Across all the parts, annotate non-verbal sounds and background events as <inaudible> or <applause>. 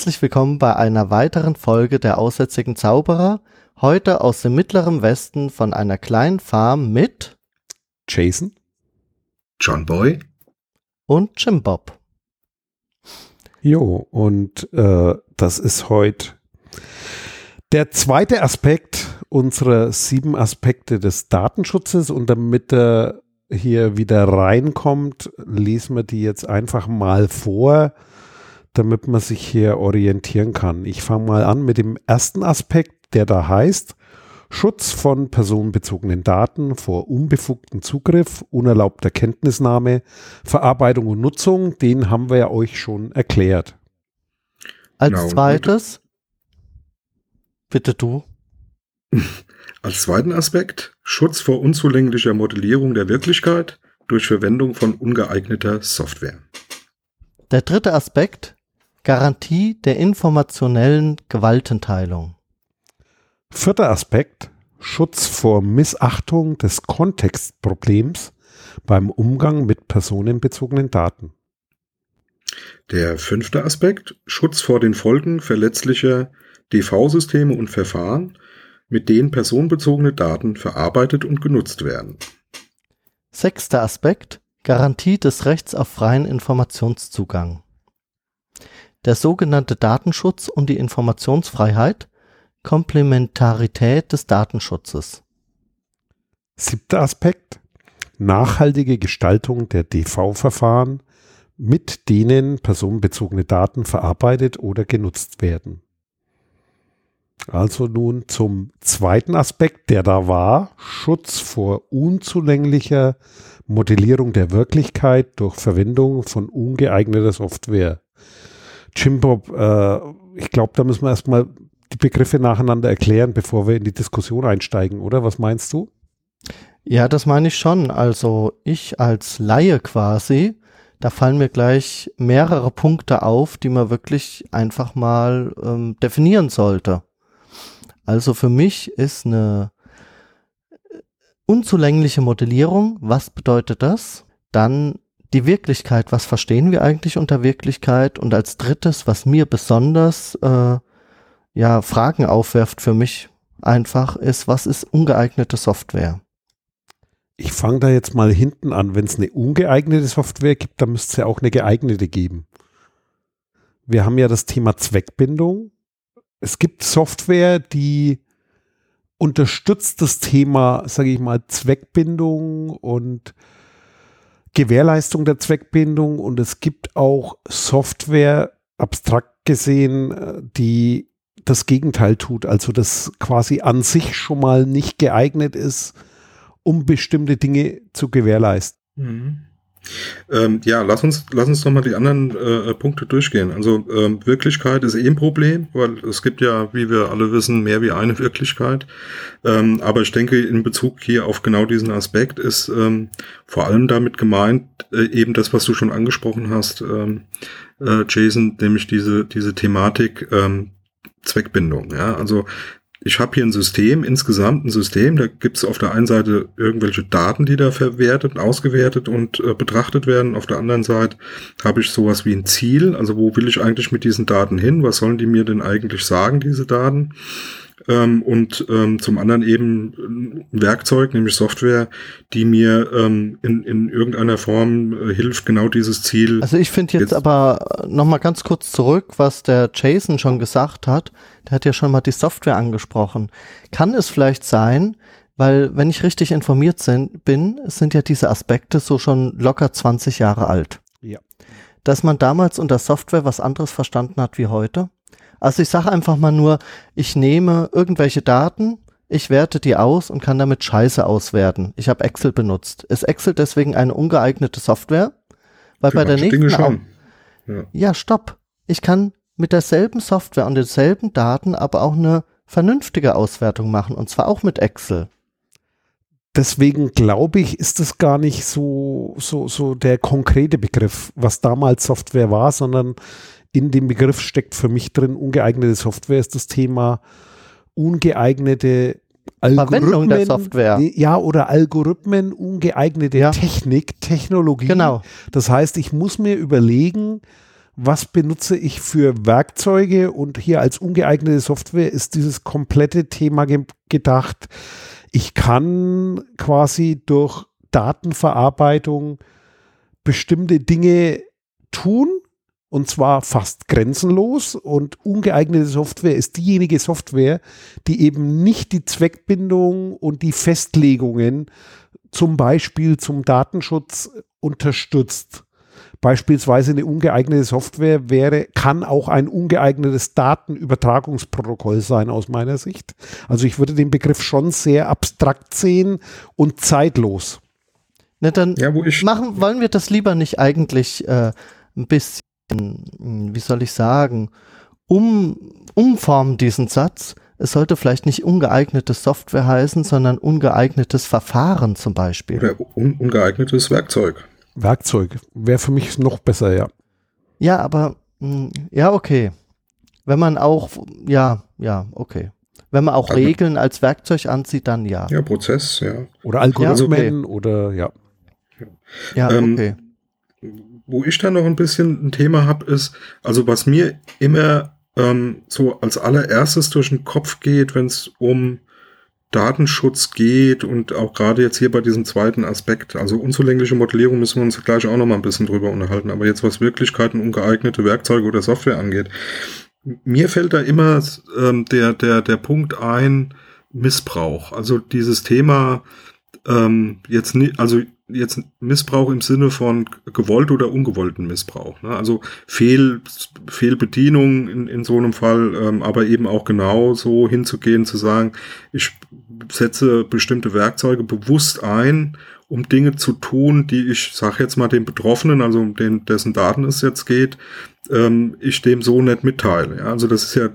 Herzlich willkommen bei einer weiteren Folge der Aussätzigen Zauberer. Heute aus dem mittleren Westen von einer kleinen Farm mit Jason, John Boy und Jim Bob. Jo, und äh, das ist heute der zweite Aspekt unserer sieben Aspekte des Datenschutzes. Und damit er hier wieder reinkommt, lesen wir die jetzt einfach mal vor damit man sich hier orientieren kann. Ich fange mal an mit dem ersten Aspekt, der da heißt, Schutz von personenbezogenen Daten vor unbefugtem Zugriff, unerlaubter Kenntnisnahme, Verarbeitung und Nutzung, den haben wir ja euch schon erklärt. Als genau. zweites, bitte du. <laughs> Als zweiten Aspekt, Schutz vor unzulänglicher Modellierung der Wirklichkeit durch Verwendung von ungeeigneter Software. Der dritte Aspekt, Garantie der informationellen Gewaltenteilung. Vierter Aspekt. Schutz vor Missachtung des Kontextproblems beim Umgang mit personenbezogenen Daten. Der fünfte Aspekt. Schutz vor den Folgen verletzlicher DV-Systeme und Verfahren, mit denen personenbezogene Daten verarbeitet und genutzt werden. Sechster Aspekt. Garantie des Rechts auf freien Informationszugang der sogenannte Datenschutz und die Informationsfreiheit, Komplementarität des Datenschutzes. Siebter Aspekt. Nachhaltige Gestaltung der DV-Verfahren, mit denen personenbezogene Daten verarbeitet oder genutzt werden. Also nun zum zweiten Aspekt, der da war, Schutz vor unzulänglicher Modellierung der Wirklichkeit durch Verwendung von ungeeigneter Software. Jim Bob, äh, ich glaube, da müssen wir erstmal die Begriffe nacheinander erklären, bevor wir in die Diskussion einsteigen, oder? Was meinst du? Ja, das meine ich schon. Also ich als Laie quasi, da fallen mir gleich mehrere Punkte auf, die man wirklich einfach mal ähm, definieren sollte. Also für mich ist eine unzulängliche Modellierung, was bedeutet das? Dann die Wirklichkeit, was verstehen wir eigentlich unter Wirklichkeit? Und als drittes, was mir besonders äh, ja Fragen aufwerft für mich einfach, ist, was ist ungeeignete Software? Ich fange da jetzt mal hinten an. Wenn es eine ungeeignete Software gibt, dann müsste es ja auch eine geeignete geben. Wir haben ja das Thema Zweckbindung. Es gibt Software, die unterstützt das Thema, sage ich mal, Zweckbindung und Gewährleistung der Zweckbindung und es gibt auch Software, abstrakt gesehen, äh, die das Gegenteil tut, also das quasi an sich schon mal nicht geeignet ist, um bestimmte Dinge zu gewährleisten. Mhm. Ähm, ja, lass uns, lass uns doch mal die anderen äh, Punkte durchgehen. Also ähm, Wirklichkeit ist eh ein Problem, weil es gibt ja, wie wir alle wissen, mehr wie eine <laughs> Wirklichkeit. Ähm, aber ich denke, in Bezug hier auf genau diesen Aspekt ist ähm, vor allem damit gemeint, äh, eben das, was du schon angesprochen hast, ähm, äh, Jason, nämlich diese, diese Thematik ähm, Zweckbindung. Ja, also ich habe hier ein System, insgesamt ein System, da gibt es auf der einen Seite irgendwelche Daten, die da verwertet, ausgewertet und äh, betrachtet werden. Auf der anderen Seite habe ich sowas wie ein Ziel, also wo will ich eigentlich mit diesen Daten hin? Was sollen die mir denn eigentlich sagen, diese Daten? Ähm, und ähm, zum anderen eben ein Werkzeug, nämlich Software, die mir ähm, in, in irgendeiner Form äh, hilft, genau dieses Ziel. Also ich finde jetzt, jetzt aber nochmal ganz kurz zurück, was der Jason schon gesagt hat. Der hat ja schon mal die Software angesprochen. Kann es vielleicht sein, weil wenn ich richtig informiert sind, bin, sind ja diese Aspekte so schon locker 20 Jahre alt. Ja. Dass man damals unter Software was anderes verstanden hat wie heute? Also ich sage einfach mal nur, ich nehme irgendwelche Daten, ich werte die aus und kann damit Scheiße auswerten. Ich habe Excel benutzt. Ist Excel deswegen eine ungeeignete Software? Weil Für bei der nächsten Dinge schon. Ja. ja, stopp. Ich kann mit derselben Software und denselben Daten aber auch eine vernünftige Auswertung machen und zwar auch mit Excel. Deswegen glaube ich, ist es gar nicht so, so, so der konkrete Begriff, was damals Software war, sondern in dem Begriff steckt für mich drin, ungeeignete Software ist das Thema ungeeignete Verwendung der Software. Ja, oder Algorithmen, ungeeignete ja. Technik, Technologie. Genau. Das heißt, ich muss mir überlegen, was benutze ich für Werkzeuge und hier als ungeeignete Software ist dieses komplette Thema ge gedacht. Ich kann quasi durch Datenverarbeitung bestimmte Dinge tun und zwar fast grenzenlos und ungeeignete Software ist diejenige Software, die eben nicht die Zweckbindung und die Festlegungen zum Beispiel zum Datenschutz unterstützt. Beispielsweise eine ungeeignete Software wäre, kann auch ein ungeeignetes Datenübertragungsprotokoll sein aus meiner Sicht. Also ich würde den Begriff schon sehr abstrakt sehen und zeitlos. Ne, dann ja, machen, wollen wir das lieber nicht eigentlich äh, ein bisschen, wie soll ich sagen, um, umformen diesen Satz. Es sollte vielleicht nicht ungeeignete Software heißen, sondern ungeeignetes Verfahren zum Beispiel. Oder un ungeeignetes Werkzeug. Werkzeug wäre für mich noch besser, ja. Ja, aber hm, ja, okay. Wenn man auch, ja, ja, okay. Wenn man auch Regeln als Werkzeug ansieht, dann ja. Ja, Prozess, ja. Oder Algorithmen ja, okay. oder ja. Ja, ähm, okay. Wo ich dann noch ein bisschen ein Thema habe, ist, also was mir immer ähm, so als allererstes durch den Kopf geht, wenn es um Datenschutz geht und auch gerade jetzt hier bei diesem zweiten Aspekt, also unzulängliche Modellierung müssen wir uns gleich auch noch mal ein bisschen drüber unterhalten, aber jetzt was Wirklichkeiten ungeeignete Werkzeuge oder Software angeht, mir fällt da immer ähm, der, der, der Punkt ein, Missbrauch. Also dieses Thema, ähm, jetzt nicht, also jetzt Missbrauch im Sinne von gewollt oder ungewollten Missbrauch. Ne? Also Fehl, Fehlbedienung in, in so einem Fall, ähm, aber eben auch genau so hinzugehen, zu sagen, ich setze bestimmte Werkzeuge bewusst ein, um Dinge zu tun, die ich, sag jetzt mal, dem Betroffenen, also um den, dessen Daten es jetzt geht, ähm, ich dem so nicht mitteile. Ja? Also das ist ja,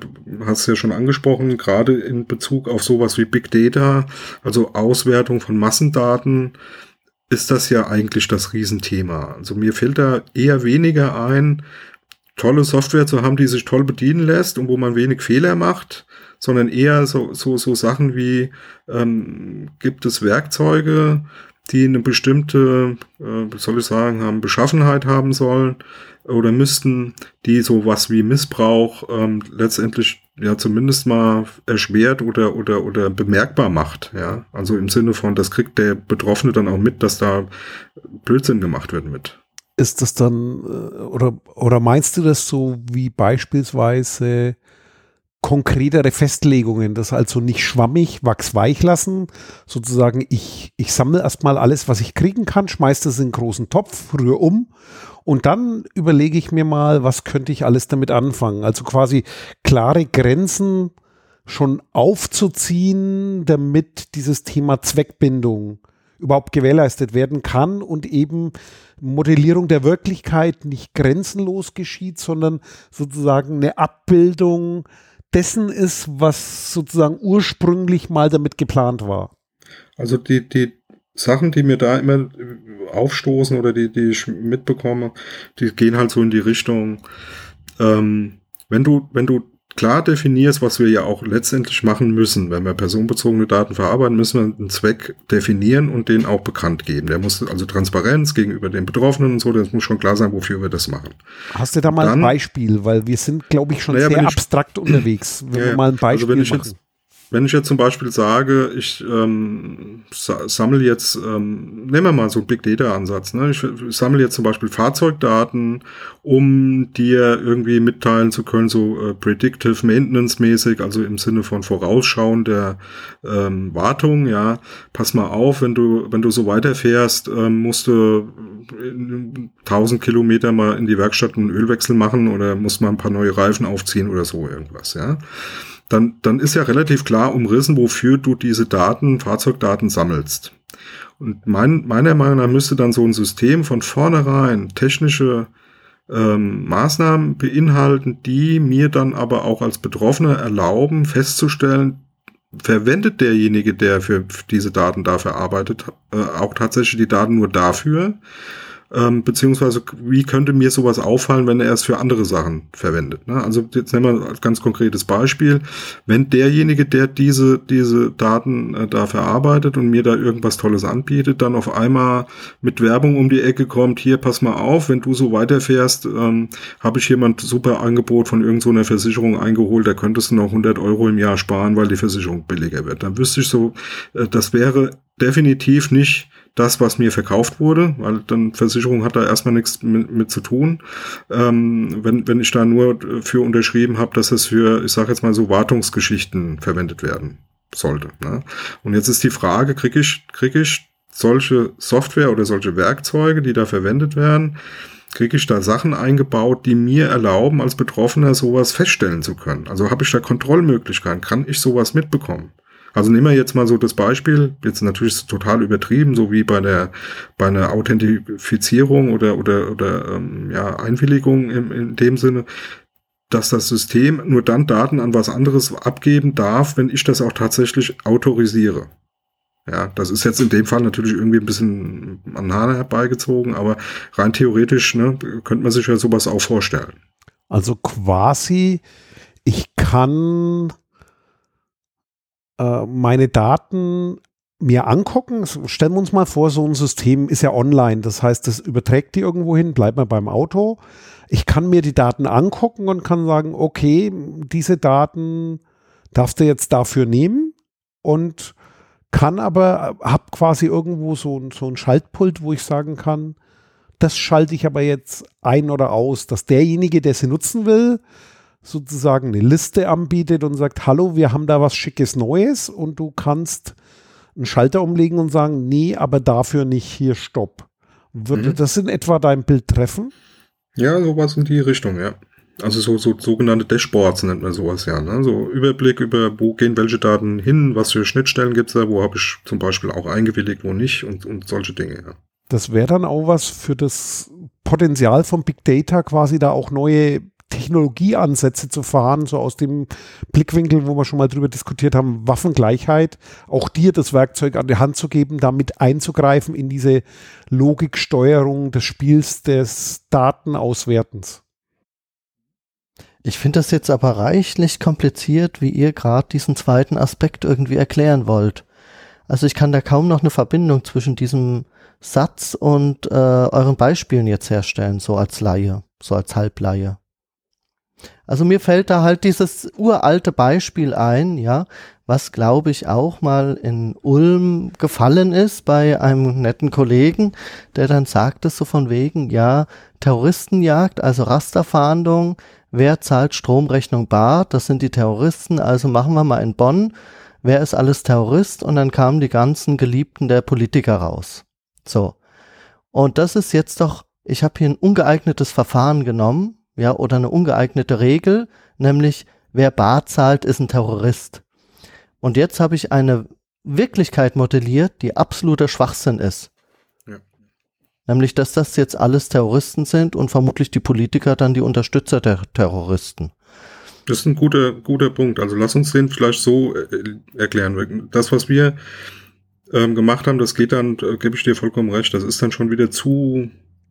hast du ja schon angesprochen, gerade in Bezug auf sowas wie Big Data, also Auswertung von Massendaten, ist das ja eigentlich das Riesenthema. Also mir fällt da eher weniger ein, tolle Software zu haben, die sich toll bedienen lässt und wo man wenig Fehler macht, sondern eher so, so, so Sachen wie, ähm, gibt es Werkzeuge, die eine bestimmte, äh, soll ich sagen, haben, Beschaffenheit haben sollen oder müssten, die sowas wie Missbrauch ähm, letztendlich ja zumindest mal erschwert oder oder oder bemerkbar macht, ja. Also im Sinne von, das kriegt der Betroffene dann auch mit, dass da Blödsinn gemacht wird mit. Ist das dann äh, oder oder meinst du das so wie beispielsweise konkretere Festlegungen, das also nicht schwammig, wachsweich lassen, sozusagen ich, ich sammle erstmal alles, was ich kriegen kann, schmeiße das in einen großen Topf, rühre um und dann überlege ich mir mal, was könnte ich alles damit anfangen. Also quasi klare Grenzen schon aufzuziehen, damit dieses Thema Zweckbindung überhaupt gewährleistet werden kann und eben Modellierung der Wirklichkeit nicht grenzenlos geschieht, sondern sozusagen eine Abbildung dessen ist, was sozusagen ursprünglich mal damit geplant war. Also die, die Sachen, die mir da immer aufstoßen oder die, die ich mitbekomme, die gehen halt so in die Richtung, ähm, wenn du, wenn du klar definierst, was wir ja auch letztendlich machen müssen. Wenn wir personenbezogene Daten verarbeiten, müssen wir einen Zweck definieren und den auch bekannt geben. Der muss also Transparenz gegenüber den Betroffenen und so, das muss schon klar sein, wofür wir das machen. Hast du da mal Dann, ein Beispiel? Weil wir sind, glaube ich, schon naja, sehr ich, abstrakt unterwegs. Wenn ja, wir mal ein Beispiel also wenn ich machen. Jetzt, wenn ich jetzt zum Beispiel sage, ich ähm, sammle jetzt, ähm, nehmen wir mal so Big Data Ansatz, ne? ich, ich sammle jetzt zum Beispiel Fahrzeugdaten, um dir irgendwie mitteilen zu können, so äh, Predictive Maintenance mäßig, also im Sinne von Vorausschauen der ähm, Wartung, ja, pass mal auf, wenn du, wenn du so weiterfährst, ähm, musst du 1000 Kilometer mal in die Werkstatt einen Ölwechsel machen oder musst mal ein paar neue Reifen aufziehen oder so irgendwas, ja dann, dann ist ja relativ klar umrissen, wofür du diese Daten, Fahrzeugdaten sammelst. Und mein, meiner Meinung nach müsste dann so ein System von vornherein technische ähm, Maßnahmen beinhalten, die mir dann aber auch als Betroffener erlauben, festzustellen, verwendet derjenige, der für diese Daten dafür arbeitet, äh, auch tatsächlich die Daten nur dafür, ähm, beziehungsweise wie könnte mir sowas auffallen, wenn er es für andere Sachen verwendet. Ne? Also jetzt nehmen wir ein ganz konkretes Beispiel. Wenn derjenige, der diese, diese Daten äh, da verarbeitet und mir da irgendwas Tolles anbietet, dann auf einmal mit Werbung um die Ecke kommt, hier pass mal auf, wenn du so weiterfährst, ähm, habe ich ein super Angebot von irgendeiner so Versicherung eingeholt, da könntest du noch 100 Euro im Jahr sparen, weil die Versicherung billiger wird. Dann wüsste ich so, äh, das wäre definitiv nicht das, was mir verkauft wurde, weil dann Versicherung hat da erstmal nichts mit, mit zu tun. Ähm, wenn, wenn ich da nur für unterschrieben habe, dass es für, ich sage jetzt mal so, Wartungsgeschichten verwendet werden sollte. Ne? Und jetzt ist die Frage, kriege ich, krieg ich solche Software oder solche Werkzeuge, die da verwendet werden, kriege ich da Sachen eingebaut, die mir erlauben, als Betroffener sowas feststellen zu können. Also habe ich da Kontrollmöglichkeiten, kann ich sowas mitbekommen? Also nehmen wir jetzt mal so das Beispiel, jetzt natürlich total übertrieben, so wie bei der bei einer Authentifizierung oder oder oder ähm, ja Einwilligung im, in dem Sinne, dass das System nur dann Daten an was anderes abgeben darf, wenn ich das auch tatsächlich autorisiere. Ja, das ist jetzt in dem Fall natürlich irgendwie ein bisschen an Hahn herbeigezogen, aber rein theoretisch ne, könnte man sich ja sowas auch vorstellen. Also quasi, ich kann äh, meine Daten mir angucken. Stellen wir uns mal vor, so ein System ist ja online. Das heißt, das überträgt die irgendwo hin, bleibt mal beim Auto. Ich kann mir die Daten angucken und kann sagen, okay, diese Daten darfst du jetzt dafür nehmen und kann aber, habe quasi irgendwo so, so ein Schaltpult, wo ich sagen kann, das schalte ich aber jetzt ein oder aus, dass derjenige, der sie nutzen will, sozusagen eine Liste anbietet und sagt, hallo, wir haben da was Schickes Neues und du kannst einen Schalter umlegen und sagen, nee, aber dafür nicht, hier Stopp. Würde mhm. das in etwa dein Bild treffen? Ja, sowas in die Richtung, ja. Also so, so sogenannte Dashboards nennt man sowas ja. Ne? So Überblick über, wo gehen welche Daten hin, was für Schnittstellen gibt es da, wo habe ich zum Beispiel auch eingewilligt, wo nicht und, und solche Dinge, ja. Das wäre dann auch was für das Potenzial von Big Data, quasi da auch neue Technologieansätze zu fahren, so aus dem Blickwinkel, wo wir schon mal drüber diskutiert haben, Waffengleichheit, auch dir das Werkzeug an die Hand zu geben, damit einzugreifen in diese Logiksteuerung des Spiels des Datenauswertens. Ich finde das jetzt aber reichlich kompliziert, wie ihr gerade diesen zweiten Aspekt irgendwie erklären wollt. Also ich kann da kaum noch eine Verbindung zwischen diesem Satz und äh, euren Beispielen jetzt herstellen, so als Laie, so als Halblaie. Also mir fällt da halt dieses uralte Beispiel ein, ja, was glaube ich auch mal in Ulm gefallen ist bei einem netten Kollegen, der dann sagte so von wegen, ja, Terroristenjagd, also Rasterfahndung, wer zahlt Stromrechnung bar? Das sind die Terroristen, also machen wir mal in Bonn, wer ist alles Terrorist? Und dann kamen die ganzen Geliebten der Politiker raus. So. Und das ist jetzt doch, ich habe hier ein ungeeignetes Verfahren genommen, ja, oder eine ungeeignete Regel, nämlich wer bar zahlt, ist ein Terrorist. Und jetzt habe ich eine Wirklichkeit modelliert, die absoluter Schwachsinn ist. Ja. Nämlich, dass das jetzt alles Terroristen sind und vermutlich die Politiker dann die Unterstützer der Terroristen. Das ist ein guter, guter Punkt. Also lass uns den vielleicht so äh, erklären. Das, was wir ähm, gemacht haben, das geht dann, äh, gebe ich dir vollkommen recht, das ist dann schon wieder zu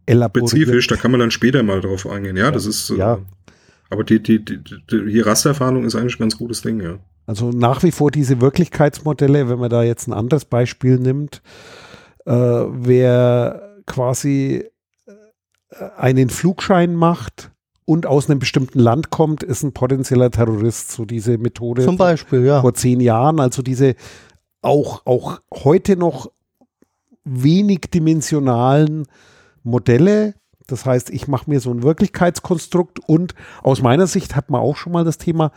spezifisch, da kann man dann später mal drauf eingehen. Ja, ja das ist. Äh, ja. Aber die, die, die, die Rasterfahndung ist eigentlich ein ganz gutes Ding, ja. Also nach wie vor diese Wirklichkeitsmodelle, wenn man da jetzt ein anderes Beispiel nimmt, äh, wer quasi äh, einen Flugschein macht und aus einem bestimmten Land kommt, ist ein potenzieller Terrorist. So diese Methode Zum Beispiel, ja. vor zehn Jahren. Also diese auch, auch heute noch wenig dimensionalen Modelle. Das heißt, ich mache mir so ein Wirklichkeitskonstrukt und aus meiner Sicht hat man auch schon mal das Thema,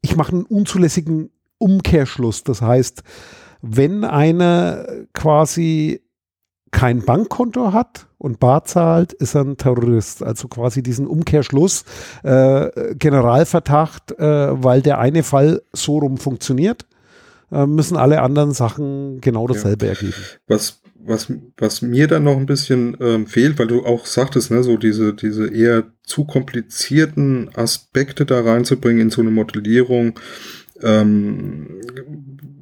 ich mache einen unzulässigen Umkehrschluss. Das heißt, wenn einer quasi kein Bankkonto hat und bar zahlt, ist er ein Terrorist. Also quasi diesen Umkehrschluss, äh, Generalverdacht, äh, weil der eine Fall so rum funktioniert, äh, müssen alle anderen Sachen genau dasselbe ja. ergeben. Was was, was mir dann noch ein bisschen ähm, fehlt, weil du auch sagtest, ne, so diese, diese eher zu komplizierten Aspekte da reinzubringen in so eine Modellierung, ähm,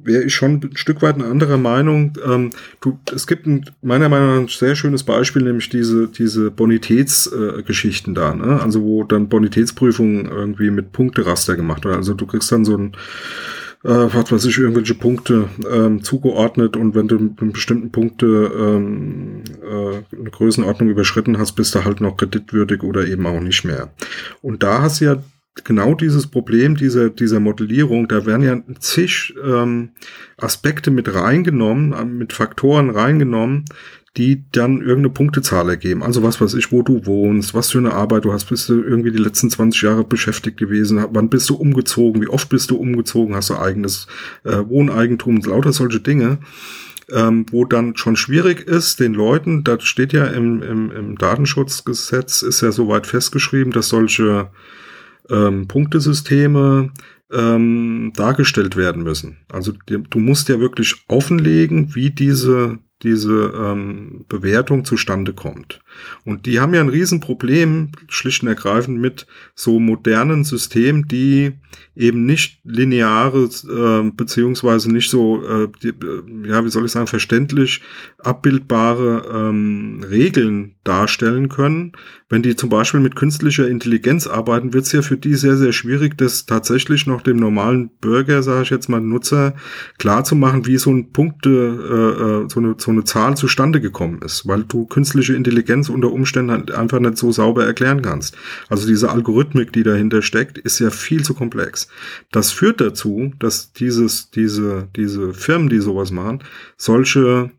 wäre ich schon ein Stück weit eine andere Meinung. Ähm, du, es gibt ein, meiner Meinung nach ein sehr schönes Beispiel, nämlich diese, diese Bonitätsgeschichten äh, da, ne? Also wo dann Bonitätsprüfungen irgendwie mit Punkteraster gemacht werden. Also du kriegst dann so ein äh, was weiß ich, irgendwelche Punkte ähm, zugeordnet und wenn du mit bestimmten Punkte ähm, äh, eine Größenordnung überschritten hast, bist du halt noch kreditwürdig oder eben auch nicht mehr. Und da hast du ja genau dieses Problem dieser, dieser Modellierung, da werden ja zig ähm, Aspekte mit reingenommen, äh, mit Faktoren reingenommen, die dann irgendeine Punktezahl ergeben. Also was weiß ich, wo du wohnst, was für eine Arbeit du hast, bist du irgendwie die letzten 20 Jahre beschäftigt gewesen, wann bist du umgezogen, wie oft bist du umgezogen, hast du eigenes äh, Wohneigentum, lauter solche Dinge. Ähm, wo dann schon schwierig ist, den Leuten, da steht ja im, im, im Datenschutzgesetz, ist ja soweit festgeschrieben, dass solche ähm, Punktesysteme ähm, dargestellt werden müssen. Also du musst ja wirklich offenlegen, wie diese diese ähm, Bewertung zustande kommt. Und die haben ja ein Riesenproblem, schlicht und ergreifend, mit so modernen Systemen, die eben nicht lineare, äh, beziehungsweise nicht so, äh, die, äh, ja, wie soll ich sagen, verständlich abbildbare ähm, Regeln darstellen können. Wenn die zum Beispiel mit künstlicher Intelligenz arbeiten, wird es ja für die sehr, sehr schwierig, das tatsächlich noch dem normalen Bürger, sage ich jetzt mal, Nutzer, klar zu machen, wie so ein Punkte, äh, äh so, eine, so eine Zahl zustande gekommen ist, weil du künstliche Intelligenz unter Umständen halt einfach nicht so sauber erklären kannst. Also diese Algorithmik, die dahinter steckt, ist ja viel zu komplex. Das führt dazu, dass dieses, diese, diese Firmen, die sowas machen, solche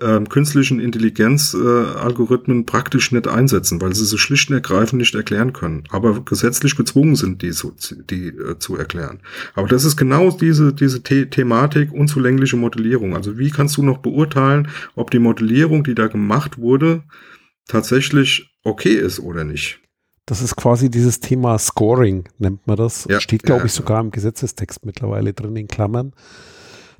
ähm, künstlichen Intelligenz-Algorithmen äh, praktisch nicht einsetzen, weil sie sie schlicht und ergreifend nicht erklären können. Aber gesetzlich gezwungen sind, die, so, die äh, zu erklären. Aber das ist genau diese, diese The Thematik unzulängliche Modellierung. Also wie kannst du noch beurteilen, ob die Modellierung, die da gemacht wurde, tatsächlich okay ist oder nicht? Das ist quasi dieses Thema Scoring, nennt man das. Ja, Steht, glaube ja, ich, sogar im Gesetzestext mittlerweile drin in Klammern.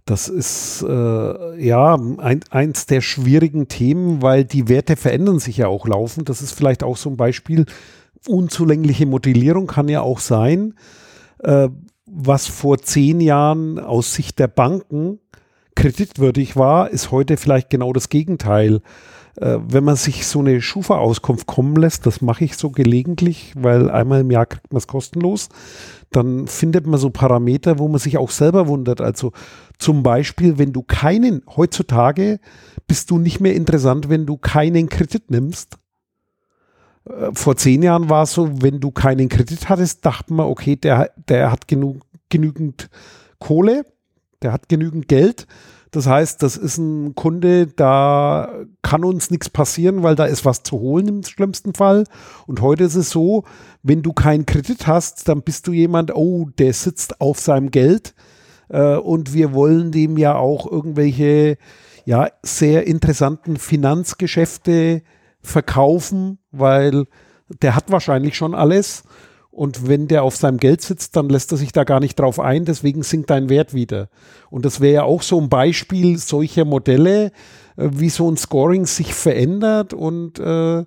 Das ist äh, ja ein, eins der schwierigen Themen, weil die Werte verändern sich ja auch laufend. Das ist vielleicht auch so ein Beispiel. Unzulängliche Modellierung kann ja auch sein, äh, was vor zehn Jahren aus Sicht der Banken kreditwürdig war, ist heute vielleicht genau das Gegenteil. Äh, wenn man sich so eine Schufa-Auskunft kommen lässt, das mache ich so gelegentlich, weil einmal im Jahr kriegt man es kostenlos, dann findet man so Parameter, wo man sich auch selber wundert. Also zum Beispiel, wenn du keinen, heutzutage bist du nicht mehr interessant, wenn du keinen Kredit nimmst. Äh, vor zehn Jahren war es so, wenn du keinen Kredit hattest, dachte man, okay, der, der hat genug, genügend Kohle, der hat genügend Geld. Das heißt, das ist ein Kunde, da kann uns nichts passieren, weil da ist was zu holen im schlimmsten Fall. Und heute ist es so, wenn du keinen Kredit hast, dann bist du jemand, oh, der sitzt auf seinem Geld äh, und wir wollen dem ja auch irgendwelche ja, sehr interessanten Finanzgeschäfte verkaufen, weil der hat wahrscheinlich schon alles. Und wenn der auf seinem Geld sitzt, dann lässt er sich da gar nicht drauf ein, deswegen sinkt dein Wert wieder. Und das wäre ja auch so ein Beispiel solcher Modelle, äh, wie so ein Scoring sich verändert und äh,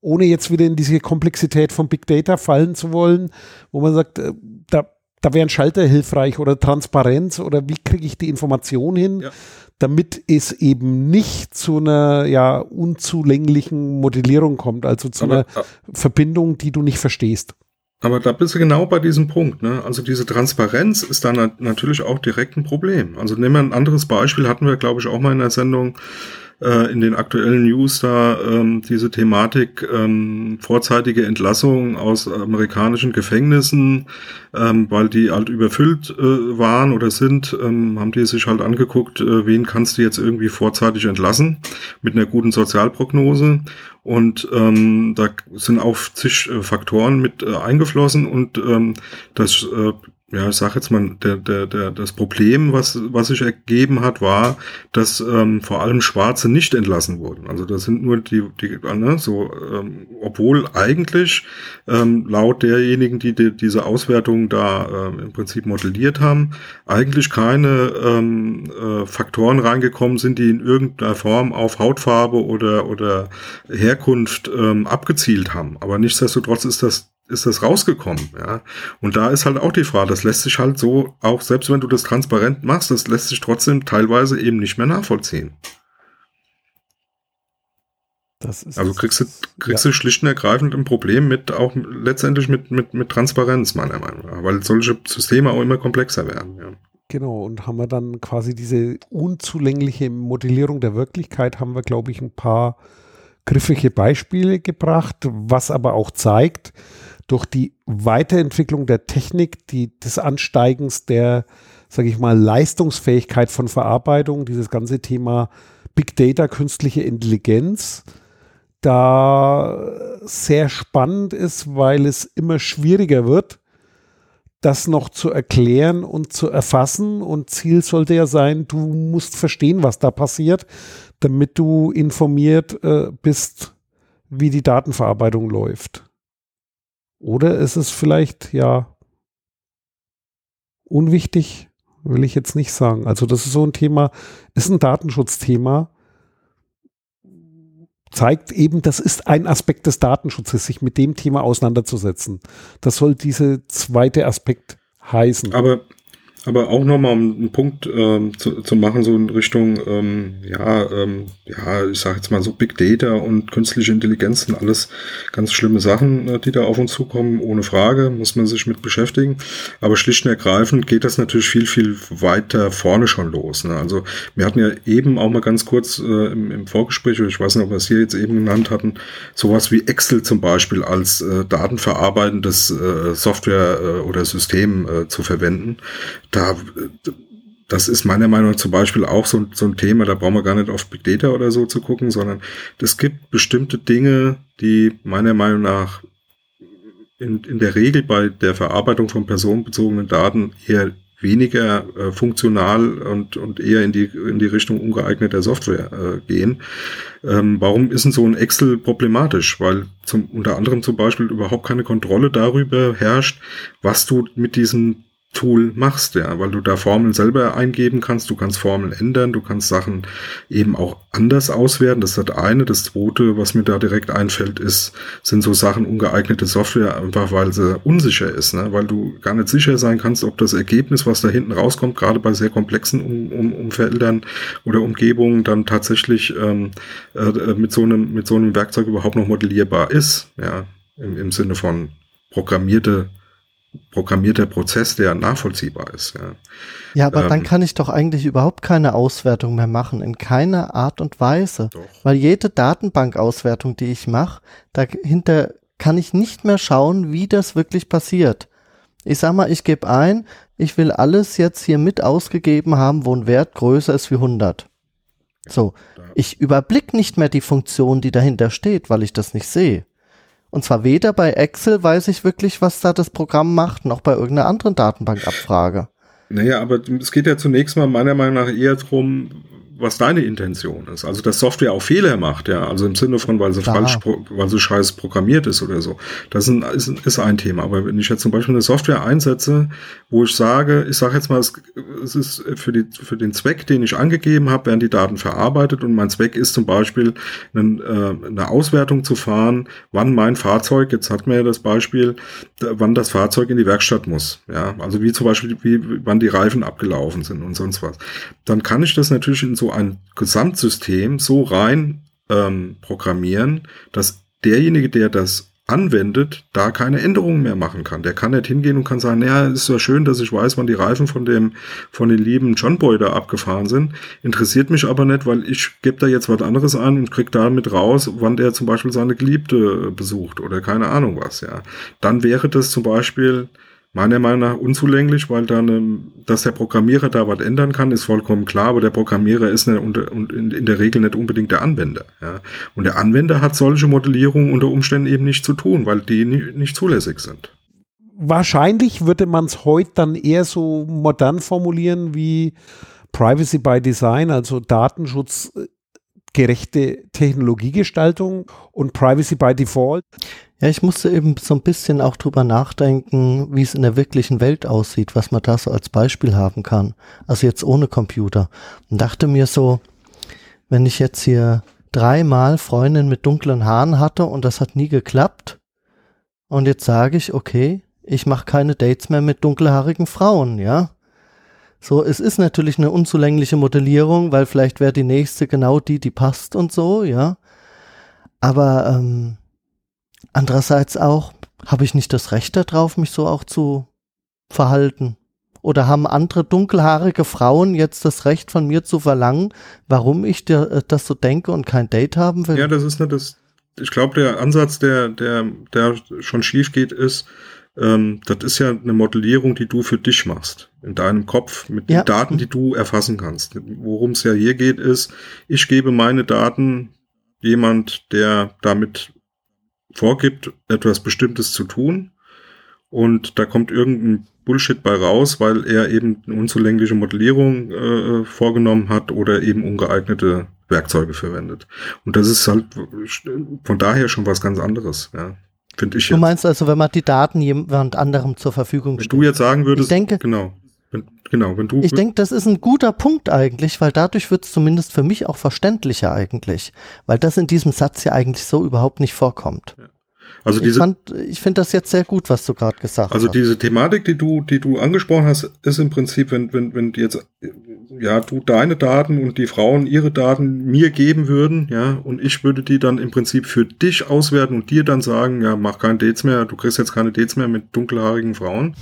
ohne jetzt wieder in diese Komplexität von Big Data fallen zu wollen, wo man sagt, äh, da da wäre ein Schalter hilfreich oder Transparenz oder wie kriege ich die Information hin, ja. damit es eben nicht zu einer ja unzulänglichen Modellierung kommt, also zu aber, einer aber, Verbindung, die du nicht verstehst. Aber da bist du genau bei diesem Punkt. Ne? Also diese Transparenz ist dann natürlich auch direkt ein Problem. Also nehmen wir ein anderes Beispiel, hatten wir, glaube ich, auch mal in der Sendung äh, in den aktuellen News da ähm, diese Thematik ähm, vorzeitige Entlassung aus amerikanischen Gefängnissen, ähm, weil die halt überfüllt äh, waren oder sind, ähm, haben die sich halt angeguckt, äh, wen kannst du jetzt irgendwie vorzeitig entlassen mit einer guten Sozialprognose. Und ähm, da sind auch zig äh, Faktoren mit äh, eingeflossen und ähm, das äh, ja, ich sag jetzt mal, der, der, der, das Problem, was, was sich ergeben hat, war, dass ähm, vor allem Schwarze nicht entlassen wurden. Also das sind nur die, die ne, so, ähm, obwohl eigentlich ähm, laut derjenigen, die, die diese Auswertung da ähm, im Prinzip modelliert haben, eigentlich keine ähm, äh, Faktoren reingekommen sind, die in irgendeiner Form auf Hautfarbe oder, oder Herkunft ähm, abgezielt haben. Aber nichtsdestotrotz ist das ist das rausgekommen, ja. Und da ist halt auch die Frage, das lässt sich halt so, auch selbst wenn du das transparent machst, das lässt sich trotzdem teilweise eben nicht mehr nachvollziehen. also kriegst du, kriegst ja. du schlicht und ergreifend ein Problem mit auch letztendlich mit, mit, mit Transparenz, meiner Meinung nach, weil solche Systeme auch immer komplexer werden, ja. Genau, und haben wir dann quasi diese unzulängliche Modellierung der Wirklichkeit, haben wir, glaube ich, ein paar griffige Beispiele gebracht, was aber auch zeigt, durch die Weiterentwicklung der Technik, die, des Ansteigens der, sage ich mal, Leistungsfähigkeit von Verarbeitung, dieses ganze Thema Big Data, künstliche Intelligenz, da sehr spannend ist, weil es immer schwieriger wird, das noch zu erklären und zu erfassen. Und Ziel sollte ja sein, du musst verstehen, was da passiert, damit du informiert äh, bist, wie die Datenverarbeitung läuft. Oder ist es vielleicht ja unwichtig, will ich jetzt nicht sagen. Also das ist so ein Thema, ist ein Datenschutzthema, zeigt eben, das ist ein Aspekt des Datenschutzes, sich mit dem Thema auseinanderzusetzen. Das soll dieser zweite Aspekt heißen. Aber aber auch nochmal um einen Punkt ähm, zu, zu machen, so in Richtung, ähm, ja, ähm, ja, ich sage jetzt mal so Big Data und künstliche Intelligenz sind alles ganz schlimme Sachen, äh, die da auf uns zukommen, ohne Frage, muss man sich mit beschäftigen. Aber schlicht und ergreifend geht das natürlich viel, viel weiter vorne schon los. Ne? Also wir hatten ja eben auch mal ganz kurz äh, im, im Vorgespräch, ich weiß nicht, ob wir es hier jetzt eben genannt hatten, sowas wie Excel zum Beispiel als äh, datenverarbeitendes äh, Software äh, oder System äh, zu verwenden da, das ist meiner Meinung nach zum Beispiel auch so, so ein Thema, da brauchen wir gar nicht auf Big Data oder so zu gucken, sondern es gibt bestimmte Dinge, die meiner Meinung nach in, in der Regel bei der Verarbeitung von personenbezogenen Daten eher weniger äh, funktional und, und eher in die, in die Richtung ungeeigneter Software äh, gehen. Ähm, warum ist denn so ein Excel problematisch? Weil zum, unter anderem zum Beispiel überhaupt keine Kontrolle darüber herrscht, was du mit diesen Tool machst, ja, weil du da Formeln selber eingeben kannst, du kannst Formeln ändern, du kannst Sachen eben auch anders auswerten. Das ist das eine. Das zweite, was mir da direkt einfällt, ist, sind so Sachen ungeeignete Software, einfach weil sie unsicher ist, ne? weil du gar nicht sicher sein kannst, ob das Ergebnis, was da hinten rauskommt, gerade bei sehr komplexen um um Umfeldern oder Umgebungen, dann tatsächlich ähm, äh, mit so einem mit so einem Werkzeug überhaupt noch modellierbar ist, ja, im, im Sinne von programmierte programmierter Prozess, der nachvollziehbar ist. Ja, ja aber ähm, dann kann ich doch eigentlich überhaupt keine Auswertung mehr machen, in keiner Art und Weise. Doch. Weil jede Datenbankauswertung, die ich mache, dahinter kann ich nicht mehr schauen, wie das wirklich passiert. Ich sag mal, ich gebe ein, ich will alles jetzt hier mit ausgegeben haben, wo ein Wert größer ist wie 100. So, ich überblick nicht mehr die Funktion, die dahinter steht, weil ich das nicht sehe. Und zwar weder bei Excel weiß ich wirklich, was da das Programm macht, noch bei irgendeiner anderen Datenbankabfrage. Naja, aber es geht ja zunächst mal meiner Meinung nach eher darum, was deine Intention ist. Also, dass Software auch Fehler macht, ja. Also im Sinne von, weil sie Klar. falsch, weil sie scheiß programmiert ist oder so. Das ist ein, ist, ein Thema. Aber wenn ich jetzt zum Beispiel eine Software einsetze, wo ich sage, ich sage jetzt mal, es, es ist für, die, für den Zweck, den ich angegeben habe, werden die Daten verarbeitet und mein Zweck ist zum Beispiel, einen, äh, eine Auswertung zu fahren, wann mein Fahrzeug, jetzt hat man ja das Beispiel, wann das Fahrzeug in die Werkstatt muss. Ja, also wie zum Beispiel, wie, wann die Reifen abgelaufen sind und sonst was. Dann kann ich das natürlich in so ein Gesamtsystem so rein ähm, programmieren, dass derjenige, der das anwendet, da keine Änderungen mehr machen kann. Der kann nicht hingehen und kann sagen, naja, ist ja schön, dass ich weiß, wann die Reifen von dem, von den lieben John Boy da abgefahren sind. Interessiert mich aber nicht, weil ich gebe da jetzt was anderes an und krieg damit raus, wann der zum Beispiel seine Geliebte besucht oder keine Ahnung was, ja. Dann wäre das zum Beispiel meiner Meinung nach unzulänglich, weil dann, ähm, dass der Programmierer da was ändern kann, ist vollkommen klar, aber der Programmierer ist in, der Regel nicht unbedingt der Anwender. Ja. Und der Anwender hat solche Modellierungen unter Umständen eben nicht zu tun, weil die nicht, nicht zulässig sind. Wahrscheinlich würde man es heute dann eher so modern formulieren wie Privacy by Design, also datenschutzgerechte Technologiegestaltung und Privacy by Default. Ja, ich musste eben so ein bisschen auch drüber nachdenken, wie es in der wirklichen Welt aussieht, was man da so als Beispiel haben kann. Also jetzt ohne Computer. Und dachte mir so, wenn ich jetzt hier dreimal Freundin mit dunklen Haaren hatte und das hat nie geklappt, Und jetzt sage ich, okay, ich mache keine Dates mehr mit dunkelhaarigen Frauen, ja. So, es ist natürlich eine unzulängliche Modellierung, weil vielleicht wäre die nächste genau die, die passt und so, ja. Aber ähm, andererseits auch, habe ich nicht das Recht darauf, mich so auch zu verhalten? Oder haben andere dunkelhaarige Frauen jetzt das Recht von mir zu verlangen, warum ich dir, äh, das so denke und kein Date haben will? Ja, das ist nicht das. Ich glaube, der Ansatz, der, der, der schon schief geht, ist, ähm, das ist ja eine Modellierung, die du für dich machst. In deinem Kopf, mit Ja. den Daten, die du erfassen kannst. Worum es ja hier geht, ist, ich gebe meine Daten jemand, der damit vorgibt, etwas Bestimmtes zu tun. Und da kommt irgendein Bullshit bei raus, weil er eben eine unzulängliche Modellierung äh, vorgenommen hat oder eben ungeeignete Werkzeuge verwendet. Und das ist halt von daher schon was ganz anderes, ja. Finde ich Du meinst also, wenn man die Daten jemand anderem zur Verfügung Wenn stellt? du jetzt sagen würdest, Ich denke- genau, wenn, genau, wenn du, Ich denke, das ist ein guter Punkt eigentlich, weil dadurch wird es zumindest für mich auch verständlicher eigentlich, weil das in diesem Satz ja eigentlich so überhaupt nicht vorkommt. also Ich, diese, fand, ich finde das jetzt sehr gut, was du gerade gesagt also hast. diese Thematik, die du, die du angesprochen hast, ist im Prinzip, wenn, wenn, wenn jetzt, ja, du deine Daten und die Frauen ihre Daten mir geben würden, ja, und ich würde die dann im Prinzip für dich auswerten und dir dann sagen, ja, mach keine Dates mehr, du kriegst jetzt keine Dates mehr mit dunkelhaarigen Frauen,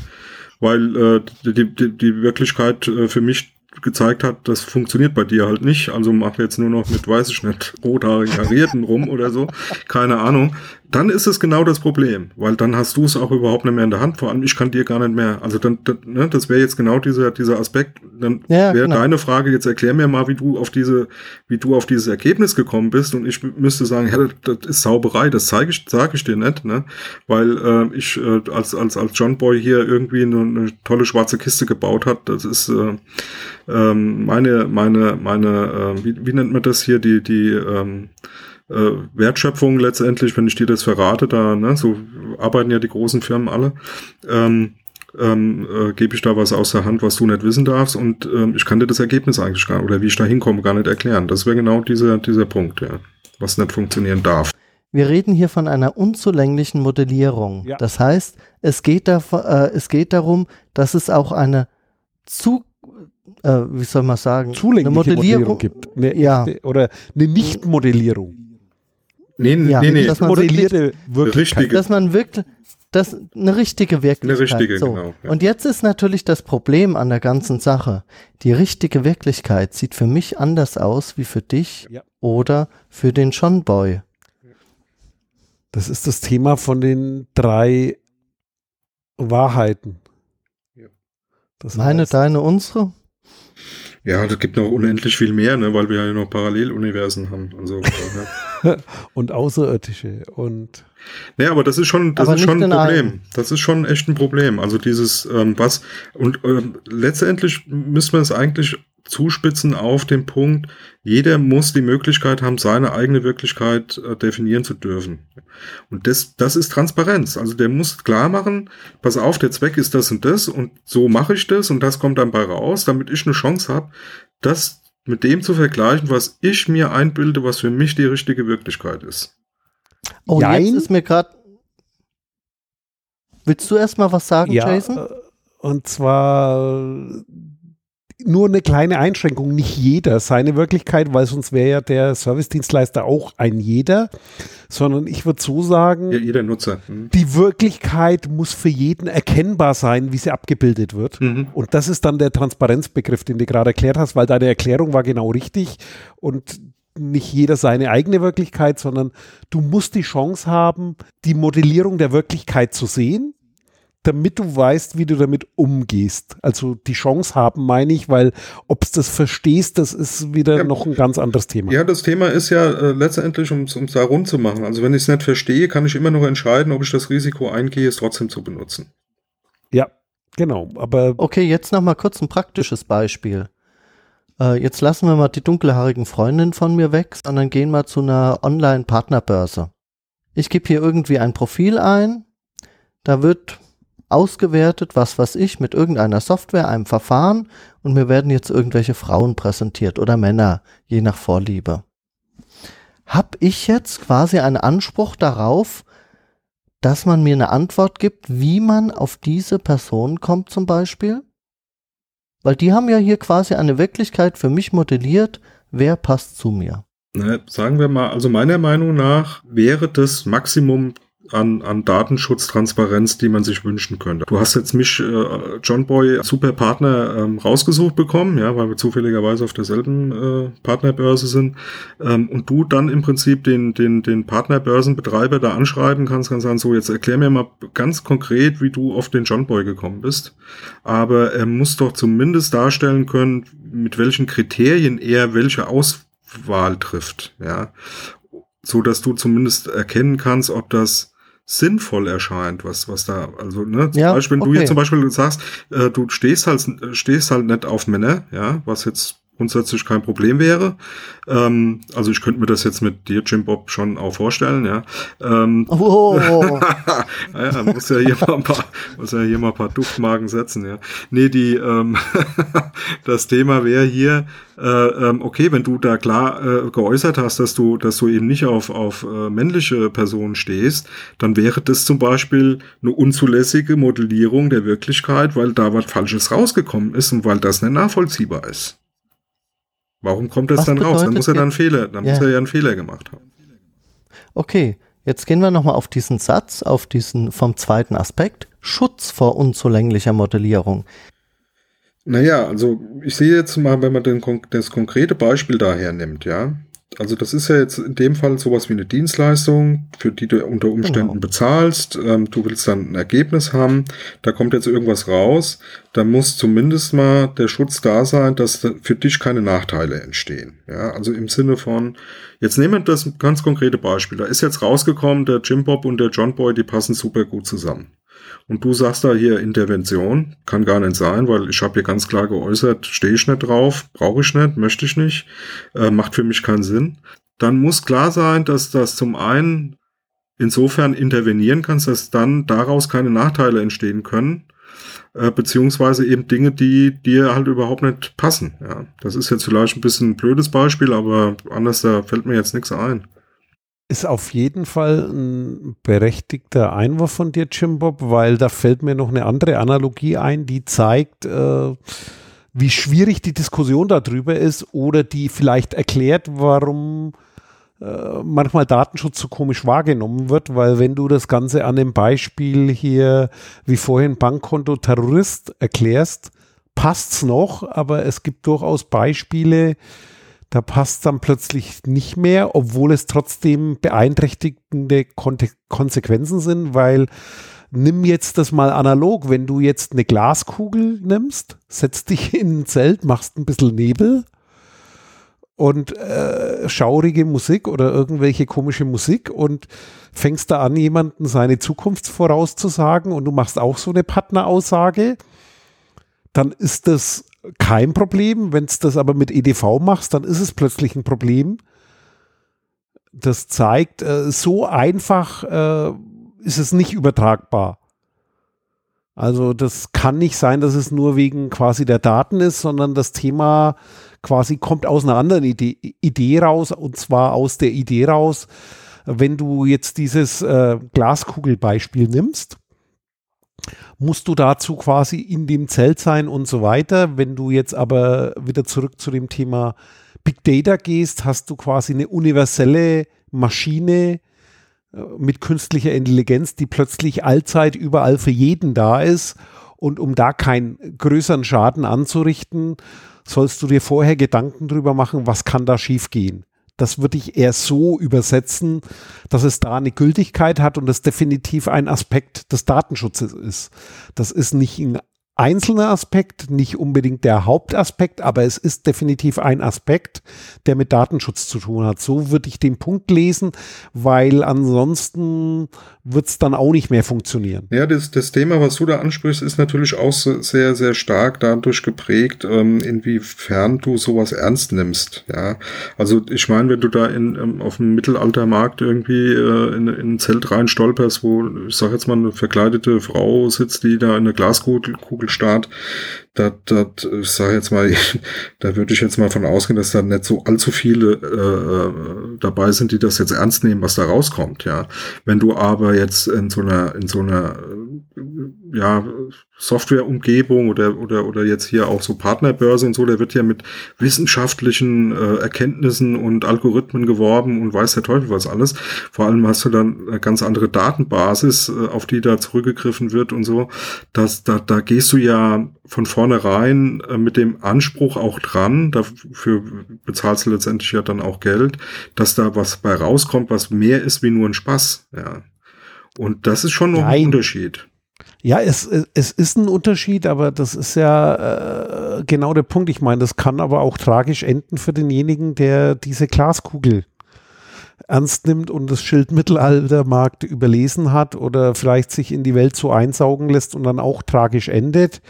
weil äh, die, die, die Wirklichkeit äh, für mich gezeigt hat, das funktioniert bei dir halt nicht. Also mach jetzt nur noch mit, weiß ich nicht, rothaarigen Karierten rum oder so. Keine Ahnung. Dann ist es genau das Problem, weil dann hast du es auch überhaupt nicht mehr in der Hand. Vor allem, ich kann dir gar nicht mehr. Also dann, dann ne, das wäre jetzt genau dieser, dieser Aspekt. Dann Ja, wäre genau. deine Frage, jetzt erklär mir mal, wie du auf diese, wie du auf dieses Ergebnis gekommen bist. Und ich müsste sagen, ja, das, das ist Sauberei, das zeige ich, sage ich dir nicht, ne? Weil äh, ich äh, als, als, als John Boy hier irgendwie eine, eine tolle schwarze Kiste gebaut hat. Das ist äh, ähm, meine, meine, meine, äh, wie, wie nennt man das hier, die, die ähm, äh, Wertschöpfung letztendlich, wenn ich dir das verrate, da, ne, so arbeiten ja die großen Firmen alle, ähm, ähm, äh, gebe ich da was aus der Hand, was du nicht wissen darfst und ähm, ich kann dir das Ergebnis eigentlich gar oder wie ich da hinkomme, gar nicht erklären. Das wäre genau dieser, dieser Punkt, ja, was nicht funktionieren darf. Wir reden hier von einer unzulänglichen Modellierung. Ja. Das heißt, es geht, da, äh, es geht darum, dass es auch eine zu, äh, wie soll man sagen, zulängliche eine Modellierung, Modellierung, gibt. Eine Ja. echte, oder eine Nicht-Modellierung. Nee, Ja, nee, nee, das man Modellierte Wirklichkeit. richtige, dass man wirklich, das eine richtige Wirklichkeit. Eine richtige, so. genau, ja. Und jetzt ist natürlich das Problem an der ganzen Sache. Die richtige Wirklichkeit sieht für mich anders aus wie für dich Ja. oder für den John Boy. Das ist das Thema von den drei Wahrheiten. Das Meine, heißt, deine, unsere? Ja, es gibt noch unendlich viel mehr, ne, weil wir ja noch Paralleluniversen haben und so. ja. <laughs> und Außerirdische und Nee, aber das ist schon, das Aber ist schon ein in Problem. allen. Das ist schon echt ein Problem. Also dieses, ähm, was, und ähm, letztendlich müssen wir es eigentlich zuspitzen auf den Punkt, jeder muss die Möglichkeit haben, seine eigene Wirklichkeit äh, definieren zu dürfen. Und das, das ist Transparenz. Also der muss klar machen, pass auf, der Zweck ist das und das und so mache ich das und das kommt dann bei raus, damit ich eine Chance habe, das mit dem zu vergleichen, was ich mir einbilde, was für mich die richtige Wirklichkeit ist. Oh, Jein. jetzt ist mir gerade. Willst du erst mal was sagen, ja, Jason? äh, und zwar nur eine kleine Einschränkung, nicht jeder seine Wirklichkeit, weil sonst wäre ja der Servicedienstleister auch ein jeder, sondern ich würde so sagen, Ja, jeder Nutzer. Mhm. die Wirklichkeit muss für jeden erkennbar sein, wie sie abgebildet wird. Mhm. Und das ist dann der Transparenzbegriff, den du gerade erklärt hast, weil deine Erklärung war genau richtig und nicht jeder seine eigene Wirklichkeit, sondern du musst die Chance haben, die Modellierung der Wirklichkeit zu sehen, damit du weißt, wie du damit umgehst. Also die Chance haben, meine ich, weil ob es das verstehst, das ist wieder Ja. noch ein ganz anderes Thema. Ja, das Thema ist ja äh, letztendlich, um es da rund zu machen. Also wenn ich es nicht verstehe, kann ich immer noch entscheiden, ob ich das Risiko eingehe, es trotzdem zu benutzen. Ja, genau. Aber Okay, jetzt noch mal kurz ein praktisches Beispiel. Äh, jetzt lassen wir mal die dunkelhaarigen Freundin von mir weg, sondern gehen mal zu einer Online-Partnerbörse. Ich gebe hier irgendwie ein Profil ein, da wird ausgewertet, was weiß ich, mit irgendeiner Software, einem Verfahren und mir werden jetzt irgendwelche Frauen präsentiert oder Männer, je nach Vorliebe. Hab ich jetzt quasi einen Anspruch darauf, dass man mir eine Antwort gibt, wie man auf diese Person kommt zum Beispiel? Weil die haben ja hier quasi eine Wirklichkeit für mich modelliert, wer passt zu mir. Ne, sagen wir mal, also meiner Meinung nach wäre das Maximum an, an Datenschutztransparenz, die man sich wünschen könnte. Du hast jetzt mich, äh, John Boy, super Partner ähm, rausgesucht bekommen, ja, weil wir zufälligerweise auf derselben äh, Partnerbörse sind. Ähm, und du dann im Prinzip den, den, den Partnerbörsenbetreiber da anschreiben kannst, kannst sagen, so, jetzt erklär mir mal ganz konkret, wie du auf den John Boy gekommen bist. Aber er muss doch zumindest darstellen können, mit welchen Kriterien er welche Auswahl trifft, ja. So dass du zumindest erkennen kannst, ob das sinnvoll erscheint, was, was da, also, ne, zum Ja, Beispiel, wenn okay. du jetzt zum Beispiel sagst, äh, du stehst halt, stehst halt nicht auf Männer, ja, was jetzt grundsätzlich kein Problem wäre. Ähm, also ich könnte mir das jetzt mit dir, Jim Bob, schon auch vorstellen, ja. Ähm, <laughs> Oh, <laughs> ja, muss ja hier mal ein paar, muss ja hier mal ein paar Duftmarken setzen, ja. Nee, die, ähm, <laughs> das Thema wäre hier, äh, ähm, okay, wenn du da klar äh, geäußert hast, dass du, dass du eben nicht auf, auf äh, männliche Personen stehst, dann wäre das zum Beispiel eine unzulässige Modellierung der Wirklichkeit, weil da was Falsches rausgekommen ist und weil das nicht nachvollziehbar ist. Warum kommt das Was dann raus? Dann muss er dann Fehler, dann Ja. muss er ja einen Fehler gemacht haben. okay. Jetzt gehen wir nochmal auf diesen Satz, auf diesen vom zweiten Aspekt. Schutz vor unzulänglicher Modellierung. Naja, also ich sehe jetzt mal, wenn man den, das konkrete Beispiel daher nimmt, ja. Also das ist ja jetzt in dem Fall sowas wie eine Dienstleistung, für die du unter Umständen Genau. bezahlst. Ähm, du willst dann ein Ergebnis haben, da kommt jetzt irgendwas raus. Da muss zumindest mal der Schutz da sein, dass da für dich keine Nachteile entstehen. Ja, also im Sinne von, jetzt nehmen wir das ganz konkrete Beispiel. Da ist jetzt rausgekommen, der Jim Bob und der John Boy, die passen super gut zusammen. Und du sagst da hier Intervention, kann gar nicht sein, weil ich habe hier ganz klar geäußert, stehe ich nicht drauf, brauche ich nicht, möchte ich nicht, äh, macht für mich keinen Sinn. Dann muss klar sein, dass das zum einen insofern intervenieren kannst, dass dann daraus keine Nachteile entstehen können, äh, beziehungsweise eben Dinge, die dir halt überhaupt nicht passen. Ja, das ist jetzt vielleicht ein bisschen ein blödes Beispiel, aber anders da fällt mir jetzt nichts ein. Ist auf jeden Fall ein berechtigter Einwurf von dir, Jim Bob, weil da fällt mir noch eine andere Analogie ein, die zeigt, äh, wie schwierig die Diskussion darüber ist oder die vielleicht erklärt, warum äh, manchmal Datenschutz so komisch wahrgenommen wird, weil wenn du das Ganze an dem Beispiel hier, wie vorhin Bankkonto Terrorist erklärst, passt's noch, aber es gibt durchaus Beispiele, da passt dann plötzlich nicht mehr, obwohl es trotzdem beeinträchtigende Konsequenzen sind, weil nimm jetzt das mal analog, wenn du jetzt eine Glaskugel nimmst, setzt dich <laughs> in ein Zelt, machst ein bisschen Nebel und äh, schaurige Musik oder irgendwelche komische Musik und fängst da an, jemanden seine Zukunft vorauszusagen und du machst auch so eine Partneraussage, dann ist das kein Problem. Wenn es das aber mit EDV machst, dann ist es plötzlich ein Problem. Das zeigt, äh, so einfach äh, ist es nicht übertragbar. Also das kann nicht sein, dass es nur wegen quasi der Daten ist, sondern das Thema quasi kommt aus einer anderen Idee, Idee raus und zwar aus der Idee raus, wenn du jetzt dieses äh, Glaskugelbeispiel nimmst, musst du dazu quasi in dem Zelt sein und so weiter. Wenn du jetzt aber wieder zurück zu dem Thema Big Data gehst, hast du quasi eine universelle Maschine äh, mit künstlicher Intelligenz, die plötzlich allzeit überall für jeden da ist. Und um da keinen größeren Schaden anzurichten, sollst du dir vorher Gedanken drüber machen, was kann da schiefgehen. Das würde ich eher so übersetzen, dass es da eine Gültigkeit hat und das definitiv ein Aspekt des Datenschutzes ist. Das ist nicht ein einzelner Aspekt, nicht unbedingt der Hauptaspekt, aber es ist definitiv ein Aspekt, der mit Datenschutz zu tun hat. So würde ich den Punkt lesen, weil ansonsten wird es dann auch nicht mehr funktionieren. Ja, das, das Thema, was du da ansprichst, ist natürlich auch sehr, sehr stark dadurch geprägt, ähm, inwiefern du sowas ernst nimmst. Ja, also ich meine, wenn du da in, ähm, auf dem Mittelaltermarkt irgendwie äh, in, in ein Zelt rein stolperst, wo, ich sag jetzt mal, eine verkleidete Frau sitzt, die da in eine Glaskugel Kugel Glaskugelstark, da, da, ich sage jetzt mal, <laughs> da würde ich jetzt mal von ausgehen, dass da nicht so allzu viele äh, dabei sind, die das jetzt ernst nehmen, was da rauskommt. Ja, wenn du aber jetzt in so einer in so einer ja Softwareumgebung oder oder oder jetzt hier auch so Partnerbörse und so, der wird ja mit wissenschaftlichen äh, Erkenntnissen und Algorithmen geworben und weiß der Teufel was alles. Vor allem hast du dann eine ganz andere Datenbasis, äh, auf die da zurückgegriffen wird und so. Das, da, da gehst du ja von vornherein äh, mit dem Anspruch auch dran, dafür bezahlst du letztendlich ja dann auch Geld, dass da was bei rauskommt, was mehr ist wie nur ein Spaß. Ja. Und das ist schon noch Nein. ein Unterschied. Ja, es, es ist ein Unterschied, aber das ist ja äh, genau der Punkt. Ich meine, das kann aber auch tragisch enden für denjenigen, der diese Glaskugel ernst nimmt und das Schild Mittelaltermarkt überlesen hat oder vielleicht sich in die Welt so einsaugen lässt und dann auch tragisch endet.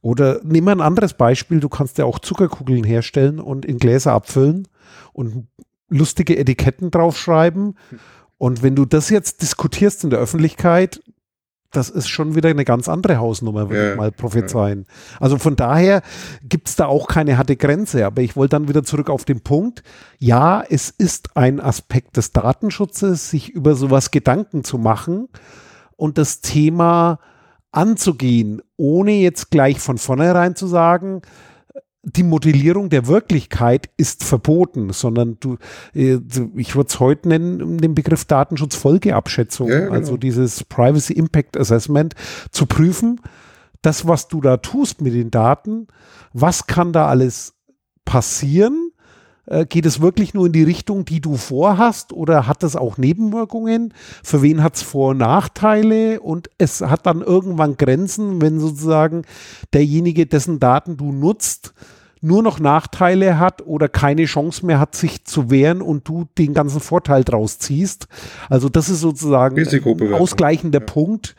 Oder nimm mal ein anderes Beispiel, du kannst ja auch Zuckerkugeln herstellen und in Gläser abfüllen und lustige Etiketten draufschreiben. Und wenn du das jetzt diskutierst in der Öffentlichkeit, das ist schon wieder eine ganz andere Hausnummer, würde ja, ich mal prophezeien. Ja. Also von daher gibt es da auch keine harte Grenze. Aber ich wollte dann wieder zurück auf den Punkt. Ja, es ist ein Aspekt des Datenschutzes, sich über sowas Gedanken zu machen und das Thema anzugehen, ohne jetzt gleich von vornherein zu sagen, die Modellierung der Wirklichkeit ist verboten, sondern du, äh, ich würde es heute nennen, den Begriff Datenschutzfolgeabschätzung, ja, genau. also dieses Privacy Impact Assessment, zu prüfen, das, was du da tust mit den Daten, was kann da alles passieren? Äh, geht es wirklich nur in die Richtung, die du vorhast oder hat es auch Nebenwirkungen? Für wen hat es Vor- und Nachteile? Und es hat dann irgendwann Grenzen, wenn sozusagen derjenige, dessen Daten du nutzt, nur noch Nachteile hat oder keine Chance mehr hat, sich zu wehren und du den ganzen Vorteil draus ziehst. Also das ist sozusagen ein ausgleichender ja. Punkt,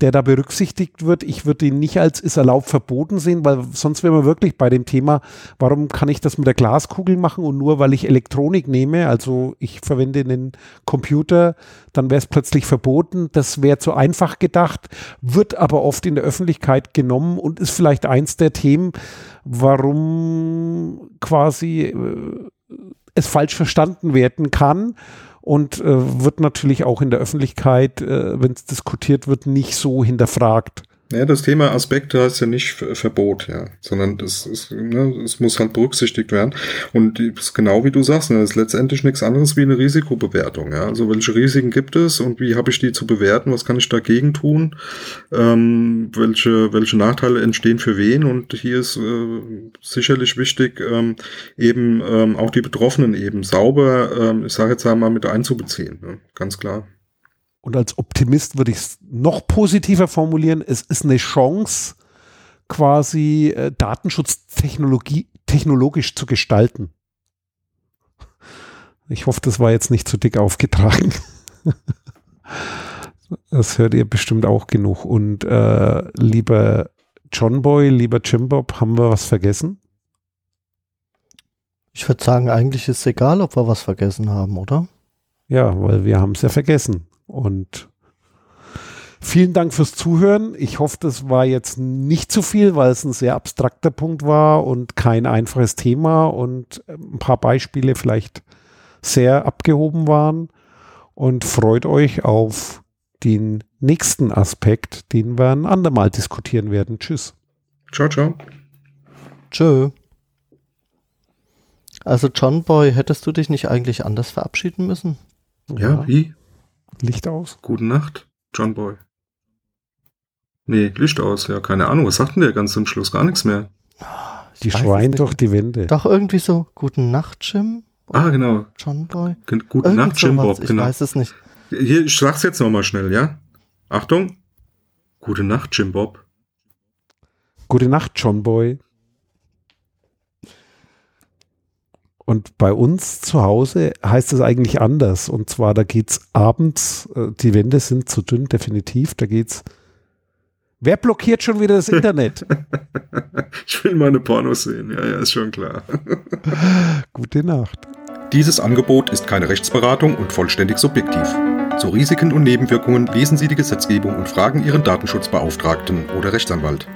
der da berücksichtigt wird. Ich würde ihn nicht als ist erlaubt verboten sehen, weil sonst wären wir wirklich bei dem Thema, warum kann ich das mit der Glaskugel machen und nur weil ich Elektronik nehme, also ich verwende einen Computer, dann wäre es plötzlich verboten. Das wäre zu einfach gedacht, wird aber oft in der Öffentlichkeit genommen und ist vielleicht eins der Themen, warum quasi äh, es falsch verstanden werden kann und äh, wird natürlich auch in der Öffentlichkeit, äh, wenn es diskutiert wird, nicht so hinterfragt. Ja, das Thema Aspekte heißt ja nicht Verbot, ja, sondern das ist, ne, es muss halt berücksichtigt werden. Und ist genau wie du sagst, ne, das ist letztendlich nichts anderes wie eine Risikobewertung, ja. Also welche Risiken gibt es und wie habe ich die zu bewerten? Was kann ich dagegen tun? Ähm, welche, welche Nachteile entstehen für wen? Und hier ist äh, sicherlich wichtig, ähm, eben ähm, auch die Betroffenen eben sauber, ähm, ich sage jetzt einmal, mit einzubeziehen, ne? ganz klar. Und als Optimist würde ich es noch positiver formulieren. Es ist eine Chance, quasi äh, Datenschutztechnologie technologisch zu gestalten. Ich hoffe, das war jetzt nicht zu dick aufgetragen. <laughs> das hört ihr bestimmt auch genug. Und äh, lieber John Boy, lieber Jim Bob, haben wir was vergessen? Ich würde sagen, eigentlich ist es egal, ob wir was vergessen haben, oder? Ja, weil wir haben es ja vergessen. Und vielen Dank fürs Zuhören. Ich hoffe, das war jetzt nicht zu viel, weil es ein sehr abstrakter Punkt war und kein einfaches Thema und ein paar Beispiele vielleicht sehr abgehoben waren. Und freut euch auf den nächsten Aspekt, den wir ein andermal diskutieren werden. Tschüss. Ciao, ciao. Tschö. Also John Boy, hättest du dich nicht eigentlich anders verabschieden müssen? Ja, ja. wie? Licht aus. Gute Nacht, John Boy. Nee, Licht aus, ja, keine Ahnung. Was sagt denn der ganz zum Schluss? Gar nichts mehr. Die schreien doch die Wände. Doch irgendwie so, guten Nacht, Jim. Ah, genau. John Boy. Guten Irgendwie Nacht, Jim Bob, ich genau. Ich weiß es nicht. Hier, ich sag's jetzt nochmal schnell, ja? Achtung. Gute Nacht, Jim Bob. Gute Nacht, John Boy. Und bei uns zu Hause heißt es eigentlich anders. Und zwar, da geht es abends, äh, die Wände sind zu dünn, definitiv. Da geht's. Wer blockiert schon wieder das Internet? <laughs> ich will meine Pornos sehen, ja, ja, ist schon klar. <laughs> Gute Nacht. Dieses Angebot ist keine Rechtsberatung und vollständig subjektiv. Zu Risiken und Nebenwirkungen lesen Sie die Gesetzgebung und fragen Ihren Datenschutzbeauftragten oder Rechtsanwalt.